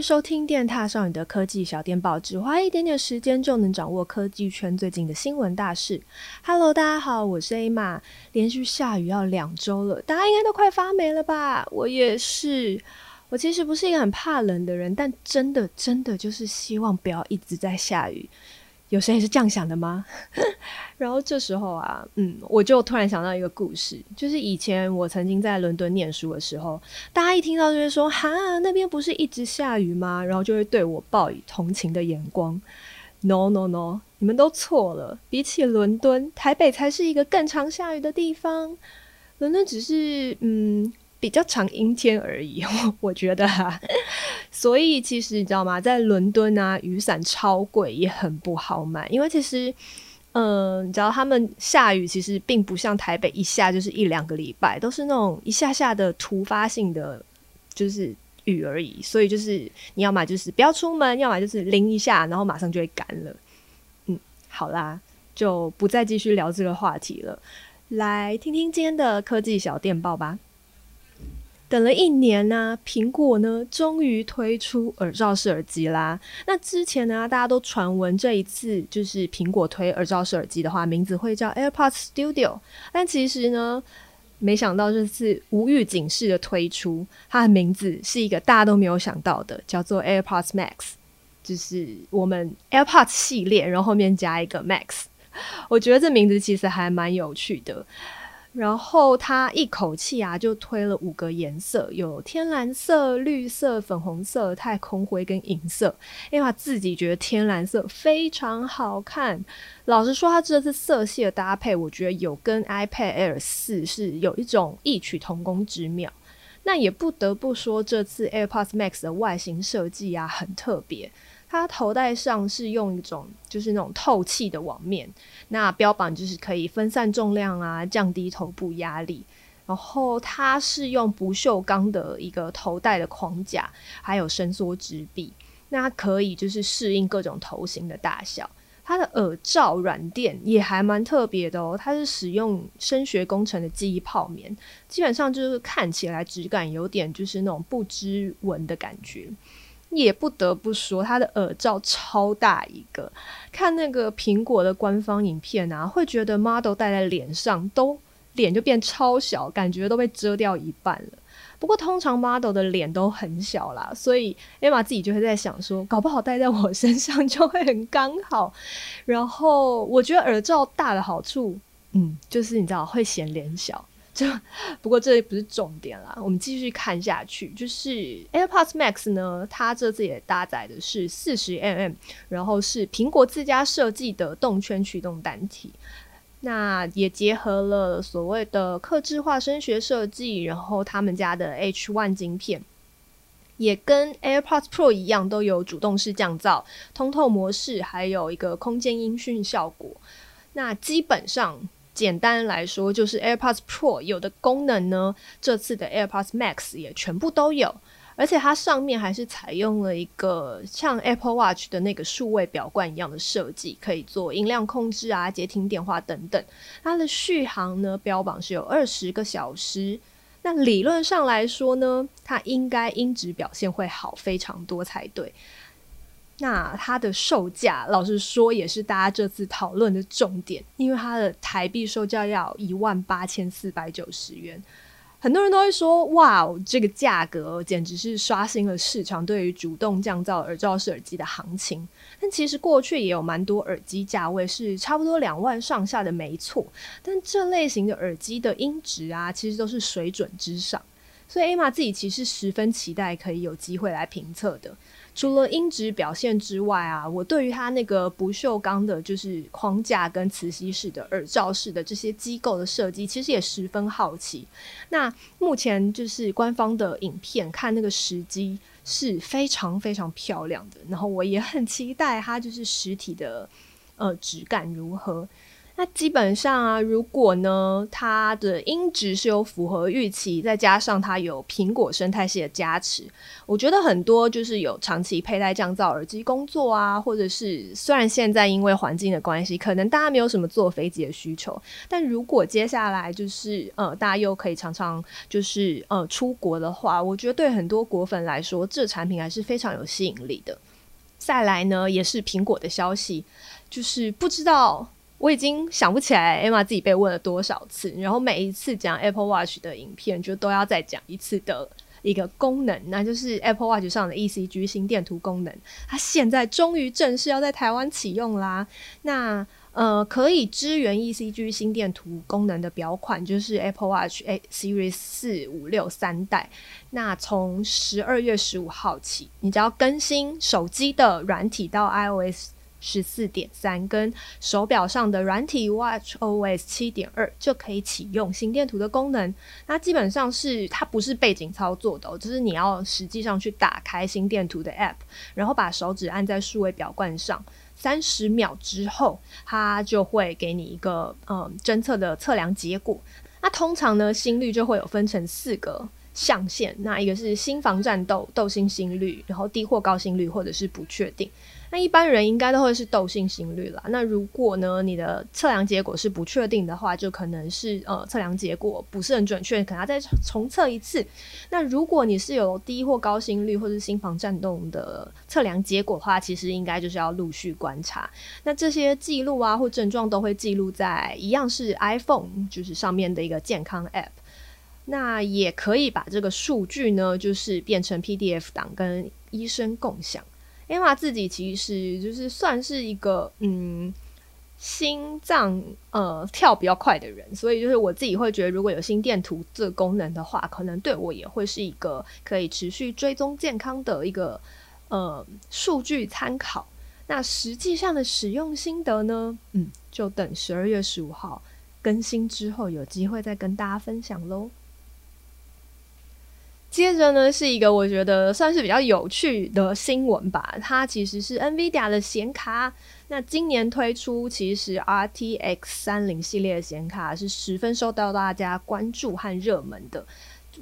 收听电踏少女的科技小电报，只花一点点时间就能掌握科技圈最近的新闻大事。Hello，大家好，我是 Emma。连续下雨要两周了，大家应该都快发霉了吧？我也是。我其实不是一个很怕冷的人，但真的真的就是希望不要一直在下雨。有谁也是这样想的吗？然后这时候啊，嗯，我就突然想到一个故事，就是以前我曾经在伦敦念书的时候，大家一听到就会说：“哈，那边不是一直下雨吗？”然后就会对我报以同情的眼光。No No No，你们都错了。比起伦敦，台北才是一个更常下雨的地方。伦敦只是嗯。比较常阴天而已，我觉得哈、所以其实你知道吗？在伦敦啊，雨伞超贵，也很不好买。因为其实，嗯、呃，你知道他们下雨其实并不像台北一下就是一两个礼拜，都是那种一下下的突发性的，就是雨而已。所以就是你要么就是不要出门，要么就是淋一下，然后马上就会干了。嗯，好啦，就不再继续聊这个话题了。来听听今天的科技小电报吧。等了一年呢、苹果呢终于推出耳罩式耳机啦。那之前呢，大家都传闻这一次就是苹果推耳罩式耳机的话，名字会叫 AirPods Studio。但其实呢，没想到这次无预警式的推出，它的名字是一个大家都没有想到的，叫做 AirPods Max，就是我们 AirPods 系列，然后后面加一个 Max。我觉得这名字其实还蛮有趣的。然后他一口气啊就推了五个颜色，有天蓝色、绿色、粉红色、太空灰跟银色。因为他自己觉得天蓝色非常好看。老实说，他这次色系的搭配，我觉得有跟 iPad Air 四是有一种异曲同工之妙。那也不得不说，这次 AirPods Max 的外形设计啊很特别。它头戴上是用一种就是那种透气的网面，那标榜就是可以分散重量啊，降低头部压力。然后它是用不锈钢的一个头戴的框架，还有伸缩直臂，那可以就是适应各种头型的大小。它的耳罩软垫也还蛮特别的哦，它是使用声学工程的记忆泡棉，基本上就是看起来质感有点就是那种不织纹的感觉。也不得不说，它的耳罩超大一个，看那个苹果的官方影片啊，会觉得 model 戴在脸上都脸就变超小，感觉都被遮掉一半了。不过通常 model 的脸都很小啦，所以 Emma 自己就会在想说，搞不好戴在我身上就会很刚好。然后我觉得耳罩大的好处，嗯，就是你知道会显脸小。这不过这不是重点啦，我们继续看下去。就是 AirPods Max 呢，它这次也搭载的是四十 mm，然后是苹果自家设计的动圈驱动单体，那也结合了所谓的客制化声学设计，然后他们家的 H1 晶片，也跟 AirPods Pro 一样，都有主动式降噪、通透模式，还有一个空间音讯效果。那基本上。简单来说，就是 AirPods Pro 有的功能呢，这次的 AirPods Max 也全部都有，而且它上面还是采用了一个像 Apple Watch 的那个数位表冠一样的设计，可以做音量控制啊、接听电话等等。它的续航呢，标榜是有二十个小时。那理论上来说呢，它应该音质表现会好非常多才对。那它的售价，老实说也是大家这次讨论的重点，因为它的台币售价要一万八千四百九十元，很多人都会说，哇，这个价格简直是刷新了市场对于主动降噪耳罩式耳机的行情。但其实过去也有蛮多耳机价位是差不多两万上下的，没错。但这类型的耳机的音质啊，其实都是水准之上，所以艾玛自己其实十分期待可以有机会来评测的。除了音质表现之外啊，我对于它那个不锈钢的，就是框架跟磁吸式的耳罩式的这些机构的设计，其实也十分好奇。那目前就是官方的影片看那个时机是非常非常漂亮的，然后我也很期待它就是实体的呃质感如何。那基本上啊，如果呢，它的音质是有符合预期，再加上它有苹果生态系的加持，我觉得很多就是有长期佩戴降噪耳机工作啊，或者是虽然现在因为环境的关系，可能大家没有什么坐飞机的需求，但如果接下来就是呃，大家又可以常常就是呃出国的话，我觉得对很多果粉来说，这产品还是非常有吸引力的。再来呢，也是苹果的消息，就是不知道。我已经想不起来 Emma 自己被问了多少次，然后每一次讲 Apple Watch 的影片，就都要再讲一次的一个功能，那就是 Apple Watch 上的 ECG 心电图功能。它现在终于正式要在台湾启用啦。那呃，可以支援 ECG 心电图功能的表款就是 Apple Watch A Series 四五六三代。那从十二月十五号起，你只要更新手机的软体到 iOS。十四点三跟手表上的软体 Watch OS 七点二就可以启用心电图的功能。那基本上是它不是背景操作的哦，就是你要实际上去打开心电图的 App，然后把手指按在数位表冠上，三十秒之后，它就会给你一个嗯侦测的测量结果。那通常呢，心率就会有分成四个象限，那一个是心房战斗、窦性心率，然后低或高心率，或者是不确定。那一般人应该都会是窦性心率啦。那如果呢，你的测量结果是不确定的话，就可能是呃测量结果不是很准确，可能要再重测一次。那如果你是有低或高心率或是心房颤动的测量结果的话，其实应该就是要陆续观察。那这些记录啊或症状都会记录在一样是 iPhone 就是上面的一个健康 App。那也可以把这个数据呢，就是变成 PDF 档跟医生共享。Emma 自己其实就是算是一个嗯心脏呃跳比较快的人，所以就是我自己会觉得，如果有心电图这个功能的话，可能对我也会是一个可以持续追踪健康的一个呃数据参考。那实际上的使用心得呢，嗯，就等十二月十五号更新之后有机会再跟大家分享喽。接着呢，是一个我觉得算是比较有趣的新闻吧。它其实是 NVIDIA 的显卡，那今年推出其实 RTX 三零系列的显卡是十分受到大家关注和热门的。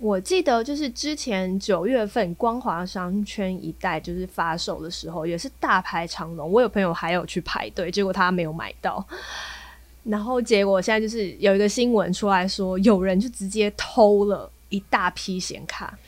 我记得就是之前九月份光华商圈一带就是发售的时候，也是大排长龙。我有朋友还有去排队，结果他没有买到。然后结果现在就是有一个新闻出来说，有人就直接偷了。一大批显卡，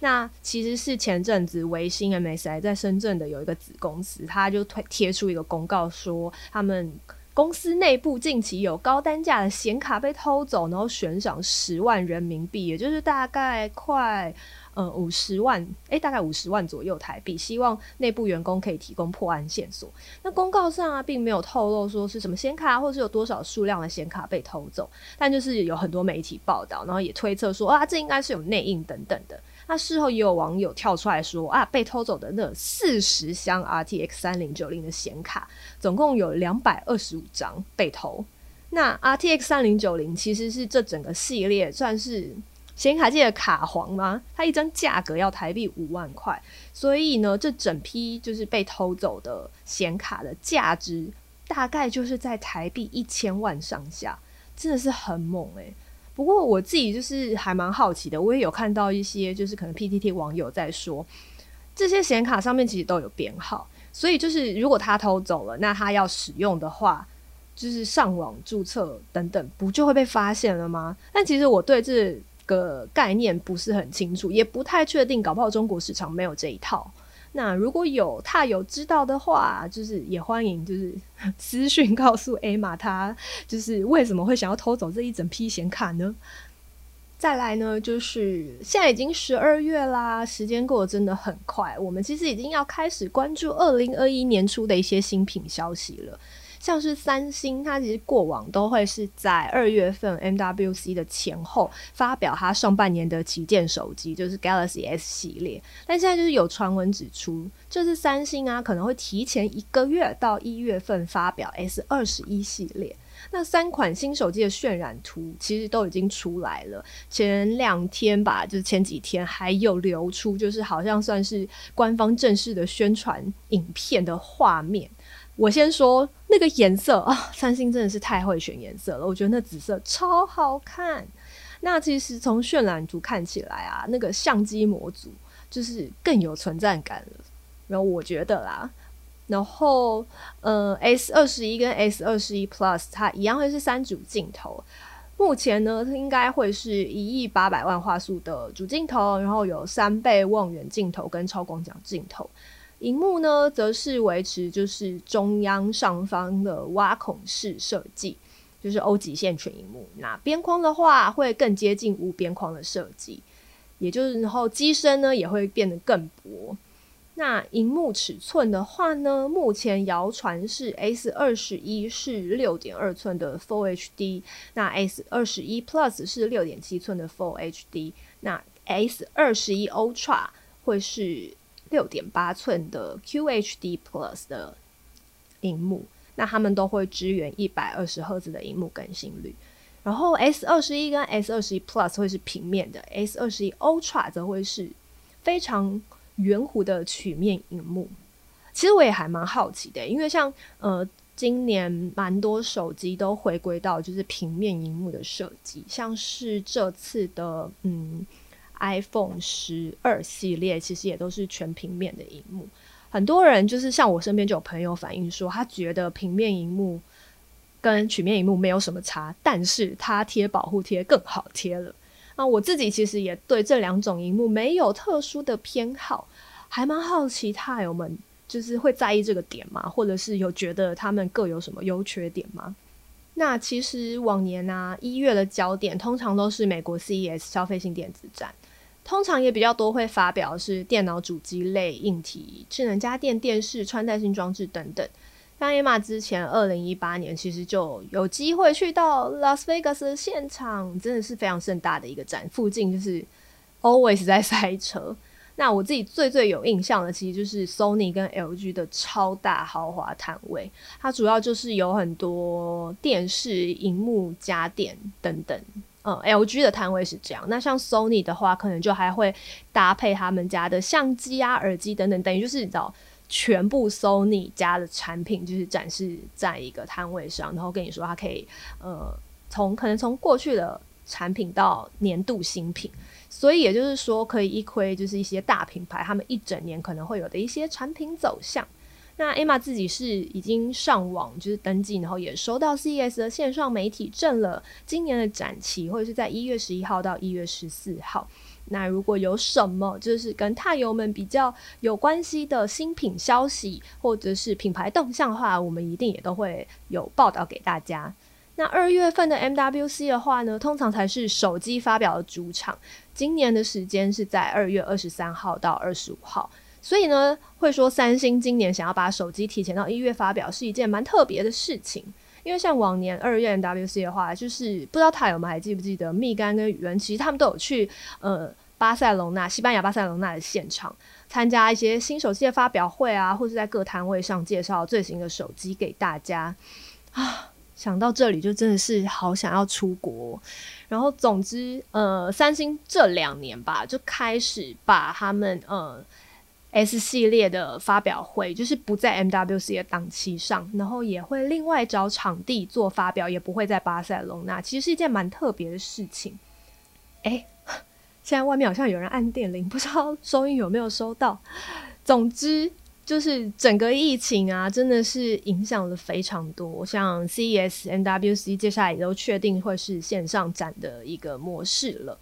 那其实是前阵子微星 MSI 在深圳的有一个子公司，他就推贴出一个公告说，他们公司内部近期有高单价的显卡被偷走，然后悬赏十万人民币，也就是大概快。呃，五十万，诶、大概五十万左右台币，希望内部员工可以提供破案线索。那公告上啊，并没有透露说是什么显卡，或是有多少数量的显卡被偷走，但就是有很多媒体报道，然后也推测说啊，这应该是有内应等等的。那事后也有网友跳出来说啊，被偷走的那四十箱 RTX 三零九零的显卡，总共有两百二十五张被偷。那 RTX 三零九零其实是这整个系列算是。显卡界的卡皇吗？它一张价格要台币五万块，所以呢，这整批就是被偷走的显卡的价值大概就是在台币一千万上下，真的是很猛诶、不过我自己就是还蛮好奇的，我也有看到一些就是可能 PTT 网友在说，这些显卡上面其实都有编号，所以就是如果他偷走了，那他要使用的话，就是上网注册等等，不就会被发现了吗？但其实我对这个概念不是很清楚，也不太确定，搞不好中国市场没有这一套。那如果有他有知道的话，就是也欢迎，就是私讯告诉艾玛他就是为什么会想要偷走这一整批显卡呢？再来呢，就是现在已经十二月啦，时间过得真的很快，我们其实已经要开始关注二零二一年初的一些新品消息了。像是三星，它其实过往都会是在二月份 MWC 的前后发表它上半年的旗舰手机，就是 Galaxy S 系列。但现在就是有传闻指出，这次三星啊可能会提前一个月到一月份发表 S 二十一系列。那三款新手机的渲染图其实都已经出来了，前两天吧，就是前几天还有流出，就是好像算是官方正式的宣传影片的画面。我先说那个颜色啊，三星真的是太会选颜色了，我觉得那紫色超好看。那其实从渲染图看起来啊，那个相机模组就是更有存在感了。然后我觉得啦，然后呃，S 二十一跟 S 二十一 Plus 它一样会是三组镜头。目前呢，应该会是一亿八百万画素的主镜头，然后有三倍望远镜头跟超广角镜头。荧幕呢，则是维持就是中央上方的挖孔式设计。就是 O 极限全荧幕，那边框的话会更接近无边框的设计，也就是然后机身呢也会变得更薄。那荧幕尺寸的话呢，目前谣传是 S 二十一是六点二寸的 Full HD，那 S 二十一 Plus 是六点七寸的 Full HD，那 S 二十一 Ultra 会是六点八寸的 QHD Plus 的荧幕。那他们都会支援一百二十赫兹的荧幕更新率，然后 S 二十一跟 S 二十一 Plus 会是平面的，S 二十一 Ultra 则会是非常圆弧的曲面荧幕。其实我也还蛮好奇的，因为像呃今年蛮多手机都回归到就是平面荧幕的设计，像是这次的嗯 iPhone 十二系列，其实也都是全平面的荧幕。很多人就是像我身边就有朋友反映说，他觉得平面荧幕跟曲面荧幕没有什么差，但是他贴保护贴更好贴了。那我自己其实也对这两种荧幕没有特殊的偏好，还蛮好奇他友们就是会在意这个点吗？或者是有觉得他们各有什么优缺点吗？那其实往年啊，一月的焦点通常都是美国 CES 消费性电子展。通常也比较多会发表是电脑主机类硬体、智能家电、电视、穿戴性装置等等。像 Emma 之前二零一八年其实就有机会去到拉斯维加斯的现场，真的是非常盛大的一个展，附近就是 always 在塞车。那我自己最最有印象的，其实就是 Sony 跟 LG 的超大豪华摊位，它主要就是有很多电视、荧幕、家电等等。嗯，LG 的摊位是这样。那像 Sony 的话，可能就还会搭配他们家的相机啊、耳机等等，等于就是你知道，全部 Sony 家的产品就是展示在一个摊位上，然后跟你说它可以呃，从可能从过去的产品到年度新品，所以也就是说可以一窥就是一些大品牌他们一整年可能会有的一些产品走向。那 Emma 自己是已经上网就是登记，然后也收到 CES 的线上媒体证了。今年的展期会是在一月十一号到一月十四号。那如果有什么就是跟踏友们比较有关系的新品消息或者是品牌动向的话，我们一定也都会有报道给大家。那二月份的 MWC 的话呢，通常才是手机发表的主场。今年的时间是在二月二十三号到二十五号。所以呢，会说三星今年想要把手机提前到一月发表，是一件蛮特别的事情。因为像往年二月 MWC 的话，就是不知道他有没还记不记得，蜜柑跟宇文其实他们都有去呃巴塞隆纳，西班牙巴塞隆纳的现场参加一些新手机的发表会啊，或是在各摊位上介绍最新的手机给大家啊。想到这里就真的是好想要出国。然后总之，呃，三星这两年吧，就开始把他们呃。S 系列的发表会就是不在 MWC 的档期上，然后也会另外找场地做发表，也不会在巴塞隆纳。其实是一件蛮特别的事情。哎，现在外面好像有人按电铃，不知道收音有没有收到。总之就是整个疫情啊，真的是影响了非常多。像 CES、NWC 接下来也都确定会是线上展的一个模式了。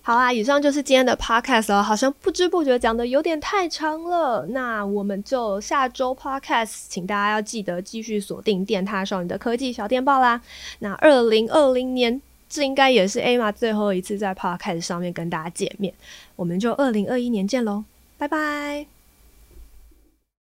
好啦，以上就是今天的 podcast 了。好像不知不觉讲的有点太长了，那我们就下周 podcast，请大家要记得继续锁定电獭少女的科技小电报啦。那二零二零年，这应该也是 Emma 最后一次在 podcast 上面跟大家见面，我们就二零二一年见喽，拜拜。